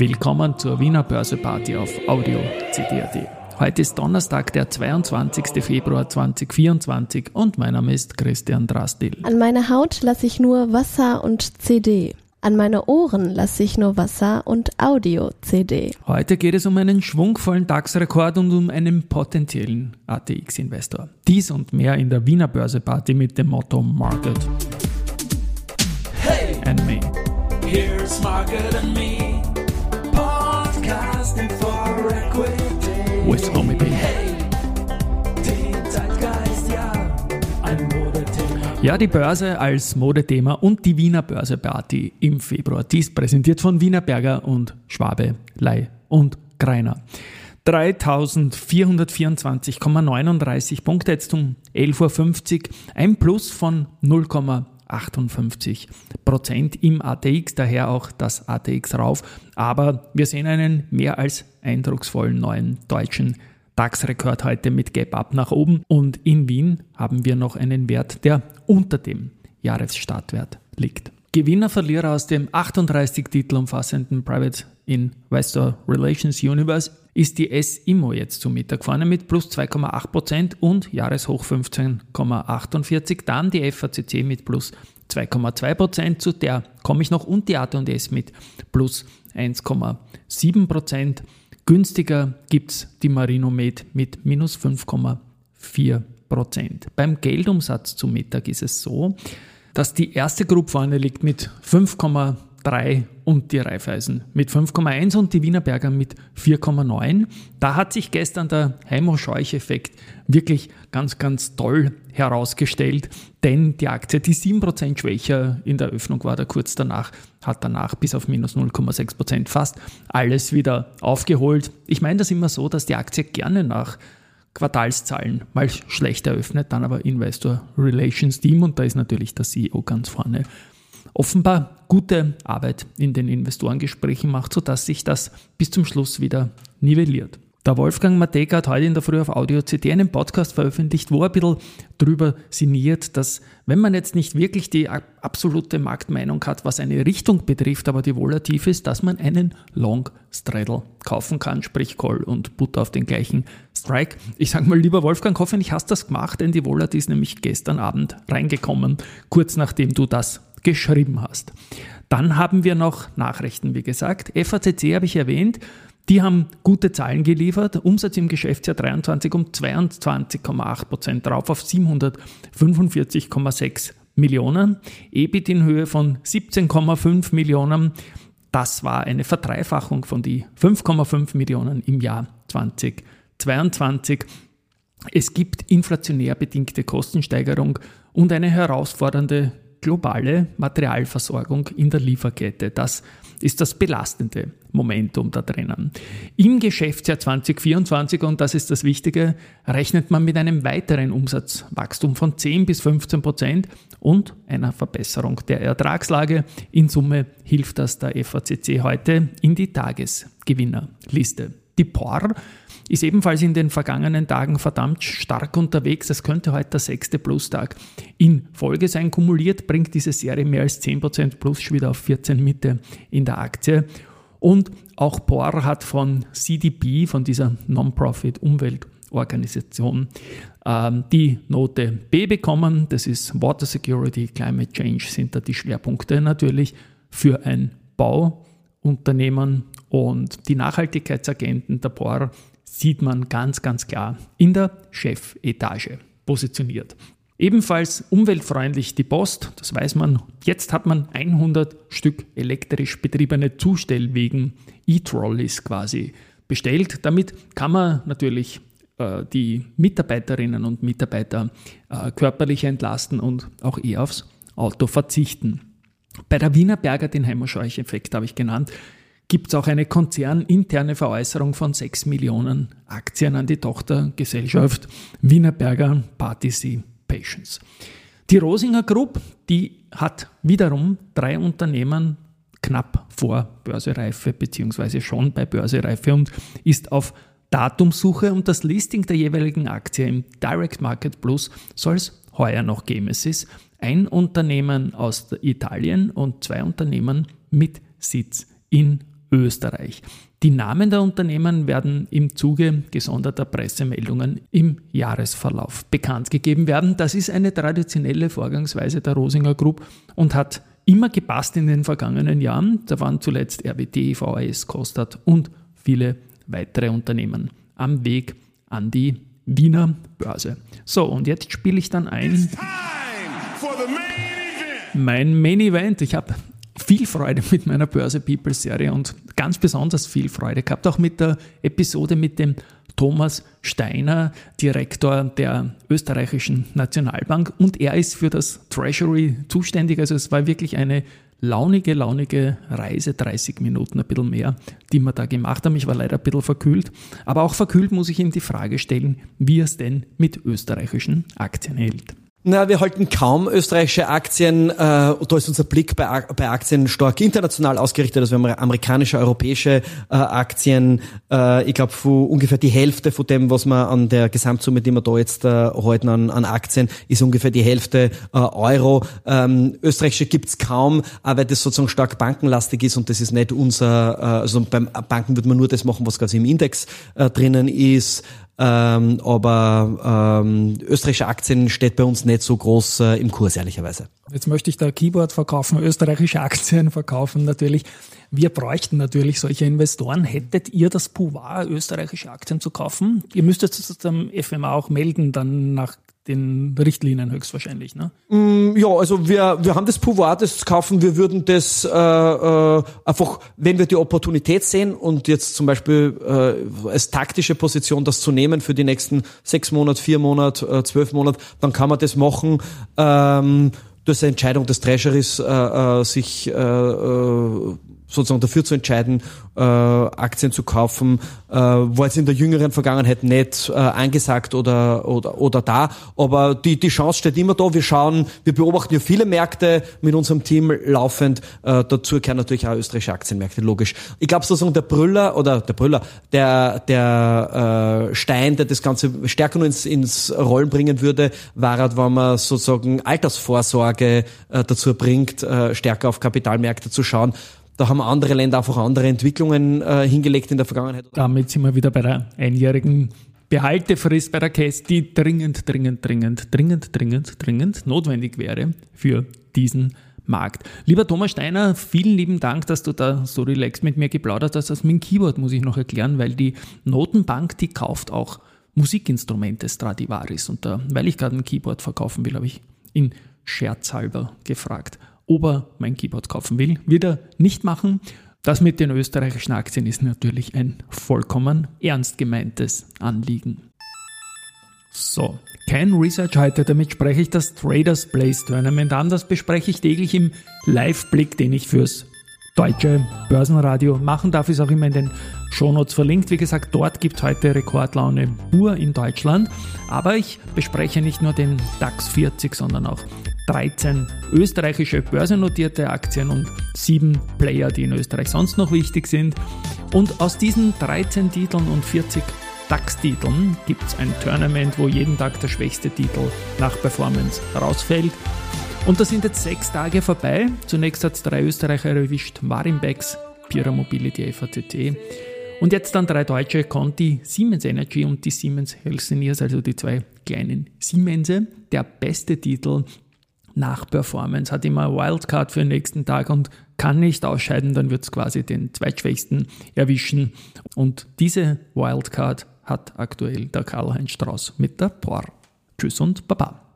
Willkommen zur Wiener Börseparty auf Audio CD.at. Heute ist Donnerstag, der 22. Februar 2024 und mein Name ist Christian Drastil. An meine Haut lasse ich nur Wasser und CD. An meine Ohren lasse ich nur Wasser und Audio-CD. Heute geht es um einen schwungvollen DAX-Rekord und um einen potenziellen ATX-Investor. Dies und mehr in der Wiener Börseparty mit dem Motto Market Hey, and Me. here's Margaret and me, With Homie B. Ja, die Börse als Modethema und die Wiener Börseparty im Februar. Dies präsentiert von Wiener Berger und Schwabe, Lei und Greiner. 3424,39 Punkte jetzt um 11.50 Uhr. Ein Plus von 0,58 Prozent im ATX, daher auch das ATX rauf. Aber wir sehen einen mehr als eindrucksvollen neuen deutschen DAX-Rekord heute mit Gap Up nach oben. Und in Wien haben wir noch einen Wert, der unter dem Jahresstartwert liegt. Gewinner, Verlierer aus dem 38 Titel umfassenden Private Investor Relations Universe ist die S-Immo jetzt zum Mittag vorne mit plus 2,8% und Jahreshoch 15,48. Dann die FACC mit plus 2,2%, zu der komme ich noch, und die AT&S mit plus 1,7%. Günstiger gibt es die Marinomed mit minus 5,4%. Beim Geldumsatz zum Mittag ist es so, dass die erste Gruppe vorne liegt mit 5,3 und die Raiffeisen mit 5,1 und die Wiener Berger mit 4,9. Da hat sich gestern der Heimo-Scheuch-Effekt wirklich ganz, ganz toll herausgestellt, denn die Aktie, die 7% schwächer in der Öffnung war, da kurz danach, hat danach bis auf minus 0,6% fast alles wieder aufgeholt. Ich meine das immer so, dass die Aktie gerne nach Quartalszahlen mal schlecht eröffnet, dann aber Investor Relations Team und da ist natürlich der CEO ganz vorne. Offenbar gute Arbeit in den Investorengesprächen macht, sodass sich das bis zum Schluss wieder nivelliert. Der Wolfgang Mateka hat heute in der Früh auf Audio CD einen Podcast veröffentlicht, wo er ein bisschen drüber sinniert, dass wenn man jetzt nicht wirklich die absolute Marktmeinung hat, was eine Richtung betrifft, aber die volativ ist, dass man einen Long Straddle kaufen kann, sprich Call und Butter auf den gleichen Strike. Ich sage mal, lieber Wolfgang, hoffentlich hast du das gemacht, denn die Volat ist nämlich gestern Abend reingekommen, kurz nachdem du das geschrieben hast. Dann haben wir noch Nachrichten, wie gesagt. FACC habe ich erwähnt. Die haben gute Zahlen geliefert. Umsatz im Geschäftsjahr 23 um 22,8 Prozent drauf auf 745,6 Millionen. EBIT in Höhe von 17,5 Millionen. Das war eine Verdreifachung von die 5,5 Millionen im Jahr 2022. Es gibt inflationär bedingte Kostensteigerung und eine herausfordernde globale Materialversorgung in der Lieferkette. Das ist das belastende Momentum da drinnen. Im Geschäftsjahr 2024, und das ist das Wichtige, rechnet man mit einem weiteren Umsatzwachstum von 10 bis 15 Prozent und einer Verbesserung der Ertragslage. In Summe hilft das der FACC heute in die Tagesgewinnerliste. Die POR ist ebenfalls in den vergangenen Tagen verdammt stark unterwegs. Es könnte heute der sechste Plus-Tag in Folge sein. Kumuliert bringt diese Serie mehr als 10% plus wieder auf 14 Mitte in der Aktie. Und auch POR hat von CDP, von dieser Non-Profit-Umweltorganisation, ähm, die Note B bekommen. Das ist Water Security, Climate Change sind da die Schwerpunkte natürlich für ein Bauunternehmen und die Nachhaltigkeitsagenten der POR sieht man ganz, ganz klar in der Chefetage positioniert. Ebenfalls umweltfreundlich die Post, das weiß man. Jetzt hat man 100 Stück elektrisch betriebene Zustellwegen, E-Trolleys quasi bestellt. Damit kann man natürlich äh, die Mitarbeiterinnen und Mitarbeiter äh, körperlich entlasten und auch eher aufs Auto verzichten. Bei der Wiener Berger, den Heimerscheuch-Effekt habe ich genannt, gibt es auch eine konzerninterne Veräußerung von 6 Millionen Aktien an die Tochtergesellschaft Wienerberger Participations. Die Rosinger Group, die hat wiederum drei Unternehmen knapp vor Börsereife beziehungsweise schon bei Börsereife und ist auf Datumsuche und das Listing der jeweiligen Aktie im Direct Market Plus soll es heuer noch geben. Es ist ein Unternehmen aus Italien und zwei Unternehmen mit Sitz in Österreich. Die Namen der Unternehmen werden im Zuge gesonderter Pressemeldungen im Jahresverlauf bekannt gegeben werden. Das ist eine traditionelle Vorgangsweise der Rosinger Group und hat immer gepasst in den vergangenen Jahren. Da waren zuletzt RWT, VAS, Kostat und viele weitere Unternehmen am Weg an die Wiener Börse. So, und jetzt spiele ich dann ein mein Main Event. Ich habe viel Freude mit meiner Börse People Serie und ganz besonders viel Freude gehabt, auch mit der Episode mit dem Thomas Steiner, Direktor der österreichischen Nationalbank und er ist für das Treasury zuständig. Also es war wirklich eine launige, launige Reise, 30 Minuten, ein bisschen mehr, die wir da gemacht haben. Ich war leider ein bisschen verkühlt, aber auch verkühlt muss ich ihm die Frage stellen, wie er es denn mit österreichischen Aktien hält. Na, wir halten kaum österreichische Aktien. Äh, da ist unser Blick bei, bei Aktien stark international ausgerichtet. Also wir haben amerikanische, europäische äh, Aktien. Äh, ich glaube, ungefähr die Hälfte von dem, was wir an der Gesamtsumme, die wir da jetzt äh, halten an, an Aktien, ist ungefähr die Hälfte äh, Euro. Ähm, österreichische gibt's kaum, aber das sozusagen stark bankenlastig ist und das ist nicht unser, äh, also beim Banken würde man nur das machen, was quasi im Index äh, drinnen ist. Ähm, aber ähm, österreichische Aktien steht bei uns nicht so groß äh, im Kurs, ehrlicherweise. Jetzt möchte ich da Keyboard verkaufen, österreichische Aktien verkaufen natürlich. Wir bräuchten natürlich solche Investoren. Hättet ihr das Pouvoir, österreichische Aktien zu kaufen? Ihr müsstet es dem FMA auch melden, dann nach den Richtlinien höchstwahrscheinlich, ne? Mm, ja, also wir, wir haben das Pouvoir, das zu kaufen. Wir würden das äh, äh, einfach, wenn wir die Opportunität sehen und jetzt zum Beispiel äh, als taktische Position das zu nehmen für die nächsten sechs Monate, vier Monate, äh, zwölf Monate, dann kann man das machen. Ähm, durch eine Entscheidung des Treasurys äh, äh, sich äh, äh, sozusagen dafür zu entscheiden, äh, Aktien zu kaufen, äh, war jetzt in der jüngeren Vergangenheit nicht äh, angesagt oder, oder, oder da. Aber die, die Chance steht immer da. Wir schauen, wir beobachten ja viele Märkte mit unserem Team laufend. Äh, dazu gehören natürlich auch österreichische Aktienmärkte, logisch. Ich glaube sozusagen der Brüller oder der Brüller, der, der äh, Stein, der das Ganze stärker nur ins, ins Rollen bringen würde, war halt, wenn man sozusagen Altersvorsorge äh, dazu bringt, äh, stärker auf Kapitalmärkte zu schauen. Da haben andere Länder einfach andere Entwicklungen äh, hingelegt in der Vergangenheit. Damit sind wir wieder bei der einjährigen Behaltefrist bei der Case, die dringend, dringend, dringend, dringend, dringend, dringend notwendig wäre für diesen Markt. Lieber Thomas Steiner, vielen lieben Dank, dass du da so relaxed mit mir geplaudert hast. Das mit dem Keyboard muss ich noch erklären, weil die Notenbank, die kauft auch Musikinstrumente Stradivaris. Und da, weil ich gerade ein Keyboard verkaufen will, habe ich ihn scherzhalber gefragt ob er mein Keyboard kaufen will. Wird er nicht machen. Das mit den österreichischen Aktien ist natürlich ein vollkommen ernst gemeintes Anliegen. So, kein Research heute, damit spreche ich das Traders Place Tournament an. Das bespreche ich täglich im Live-Blick, den ich fürs deutsche Börsenradio machen darf, ist auch immer in den Shownotes verlinkt. Wie gesagt, dort gibt es heute Rekordlaune pur in Deutschland. Aber ich bespreche nicht nur den DAX 40, sondern auch 13 österreichische börsennotierte Aktien und 7 Player, die in Österreich sonst noch wichtig sind. Und aus diesen 13 Titeln und 40 DAX-Titeln gibt es ein Tournament, wo jeden Tag der schwächste Titel nach Performance rausfällt. Und da sind jetzt sechs Tage vorbei. Zunächst hat es drei Österreicher erwischt, Marimbex, Pira Mobility, FATT. Und jetzt dann drei deutsche, Conti, Siemens Energy und die Siemens Healthineers, also die zwei kleinen Siemense. Der beste Titel nach Performance, hat immer Wildcard für den nächsten Tag und kann nicht ausscheiden, dann wird es quasi den zweitschwächsten erwischen. Und diese Wildcard hat aktuell der Karl-Heinz Strauß mit der POR. Tschüss und Baba.